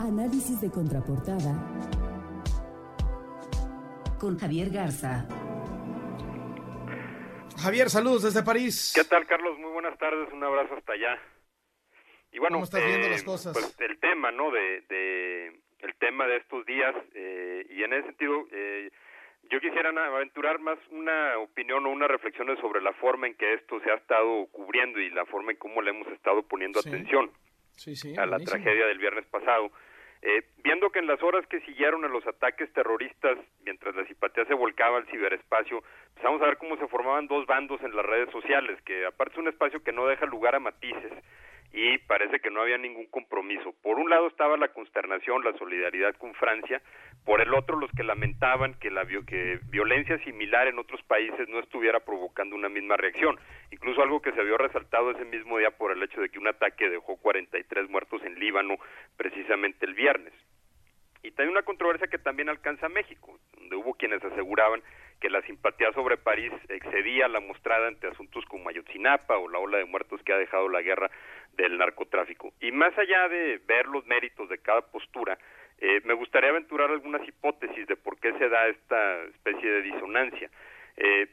Análisis de contraportada con Javier Garza. Javier, saludos desde París. ¿Qué tal, Carlos? Muy buenas tardes, un abrazo hasta allá. Y bueno, ¿Cómo estás viendo las eh, cosas? Pues el tema, ¿no? De, el tema de estos días eh, y en ese sentido eh, yo quisiera aventurar más una opinión o unas reflexiones sobre la forma en que esto se ha estado cubriendo y la forma en cómo le hemos estado poniendo atención a la tragedia del viernes pasado. Eh, viendo que en las horas que siguieron a los ataques terroristas, mientras la simpatía se volcaba al ciberespacio, empezamos a ver cómo se formaban dos bandos en las redes sociales, que aparte es un espacio que no deja lugar a matices y parece que no había ningún compromiso. Por un lado estaba la consternación, la solidaridad con Francia, por el otro los que lamentaban que la violencia similar en otros países no estuviera provocando una misma reacción. Incluso algo que se había resaltado ese mismo día por el hecho de que un ataque dejó 43 muertos en Líbano precisamente el viernes. Y hay una controversia que también alcanza México, donde hubo quienes aseguraban que la simpatía sobre París excedía la mostrada ante asuntos como Ayotzinapa o la ola de muertos que ha dejado la guerra del narcotráfico. Y más allá de ver los méritos de cada postura, eh, me gustaría aventurar algunas hipótesis de por qué se da esta especie de disonancia. Eh,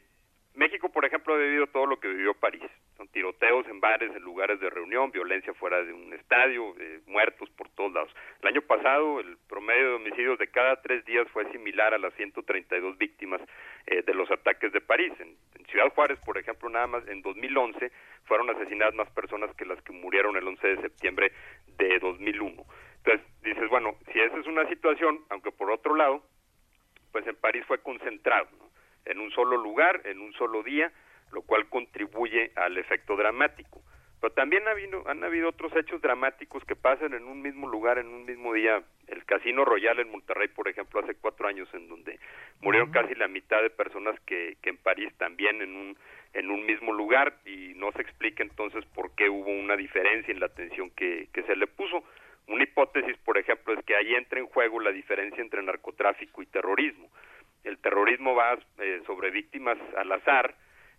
México, por ejemplo, ha vivido todo lo que vivió París. Son tiroteos en bares, en lugares de reunión, violencia fuera de un estadio, eh, muertos por todos lados. El año pasado, el promedio de homicidios de cada tres días fue similar a las 132 víctimas eh, de los ataques de París. En, Ciudad Juárez, por ejemplo, nada más en 2011 fueron asesinadas más personas que las que murieron el 11 de septiembre de 2001. Entonces, dices, bueno, si esa es una situación, aunque por otro lado, pues en París fue concentrado, ¿no? En un solo lugar, en un solo día, lo cual contribuye al efecto dramático. Pero también ha habido, han habido otros hechos dramáticos que pasan en un mismo lugar, en un mismo día. El Casino Royal en Monterrey, por ejemplo, hace cuatro años, en donde murieron casi la mitad de personas que, que en París también en un, en un mismo lugar y no se explica entonces por qué hubo una diferencia en la atención que, que se le puso. Una hipótesis, por ejemplo, es que ahí entra en juego la diferencia entre narcotráfico y terrorismo el terrorismo va eh, sobre víctimas al azar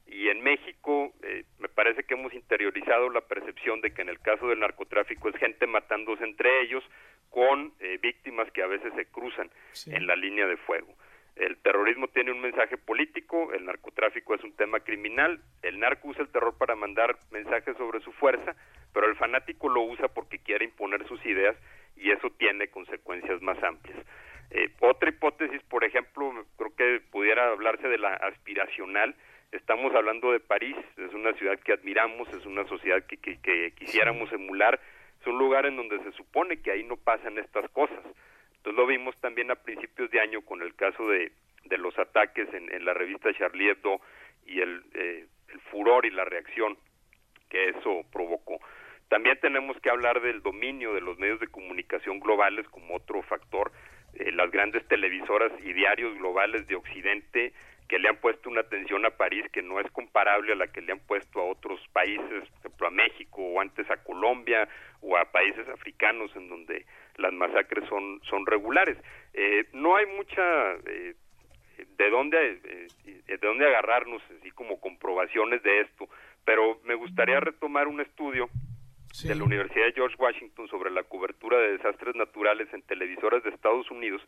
y en México eh, me parece que hemos interiorizado la percepción de que en el caso del narcotráfico es gente matándose entre ellos con eh, víctimas que a veces se cruzan en la línea de fuego. El terrorismo tiene un mensaje político, el narcotráfico es un tema criminal, el narco usa el terror para mandar mensajes sobre su fuerza, pero el fanático lo usa porque quiere imponer sus ideas y eso tiene consecuencias más amplias. Eh, otra hipótesis, por ejemplo, creo que pudiera hablarse de la aspiracional. Estamos hablando de París, es una ciudad que admiramos, es una sociedad que, que, quisiéramos emular, es un lugar en donde se supone que ahí no pasan estas cosas. Entonces lo vimos también a principios de año con el caso de, de los ataques en, en la revista Charlie Hebdo y el, eh, el furor y la reacción que eso provocó. También tenemos que hablar del dominio de los medios de comunicación globales como otro factor eh, las grandes televisoras y diarios globales de Occidente que le han puesto una atención a París que no es comparable a la que le han puesto a otros países, por ejemplo a México o antes a Colombia o a países africanos en donde las masacres son, son regulares. Eh, no hay mucha eh, de dónde de dónde agarrarnos así como comprobaciones de esto, pero me gustaría retomar un estudio de la Universidad de George Washington sobre la cobertura de desastres naturales en televisoras de Estados Unidos,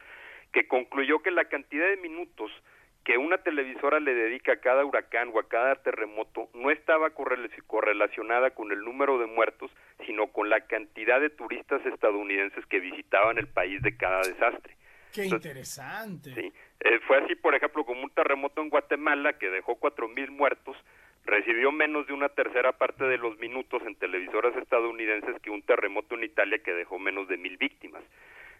que concluyó que la cantidad de minutos que una televisora le dedica a cada huracán o a cada terremoto no estaba correlacionada con el número de muertos, sino con la cantidad de turistas estadounidenses que visitaban el país de cada desastre. Qué interesante. Sí, eh, fue así, por ejemplo, como un terremoto en Guatemala que dejó cuatro mil muertos, recibió menos de una tercera parte de los minutos en televisoras estadounidenses que un terremoto en Italia que dejó menos de mil víctimas.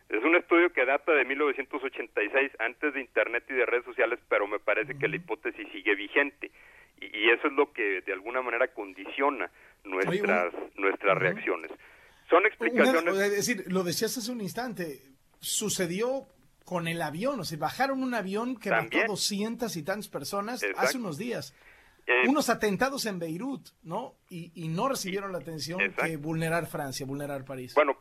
Es un estudio que data de 1986, antes de Internet y de redes sociales, pero me parece que la hipótesis sigue vigente. Y, eso es lo que de alguna manera condiciona nuestras, nuestras reacciones. Son explicaciones... es decir, lo decías hace un instante, sucedió con el avión, o sea, bajaron un avión que mató doscientas y tantas personas hace unos días. Eh, unos atentados en Beirut, ¿no? Y, no recibieron la atención que vulnerar Francia, vulnerar París. Bueno,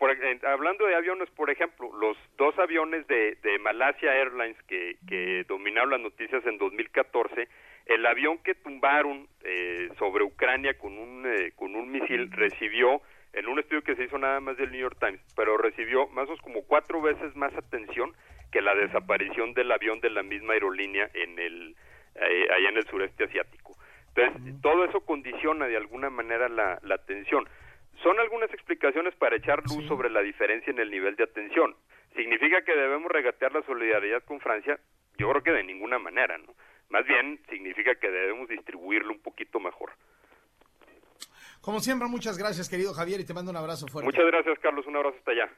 hablando de aviones, por ejemplo, los dos aviones de, de Malasia Airlines que, que, dominaron las noticias en 2014, el avión que tumbaron eh, sobre Ucrania con un, eh, con un misil recibió, en un estudio que se hizo nada más del New York Times, pero recibió más o menos como cuatro veces más atención que la desaparición del avión de la misma aerolínea en el eh, allá en el sureste asiático. Entonces, todo eso condiciona de alguna manera la, la atención. Son algunas explicaciones para echar luz sobre la diferencia en el nivel de atención. ¿Significa que debemos regatear la solidaridad con Francia? Yo creo que de ninguna manera, ¿no? Más bien significa que debemos distribuirlo un poquito mejor. Como siempre, muchas gracias, querido Javier, y te mando un abrazo fuerte. Muchas gracias, Carlos. Un abrazo hasta allá.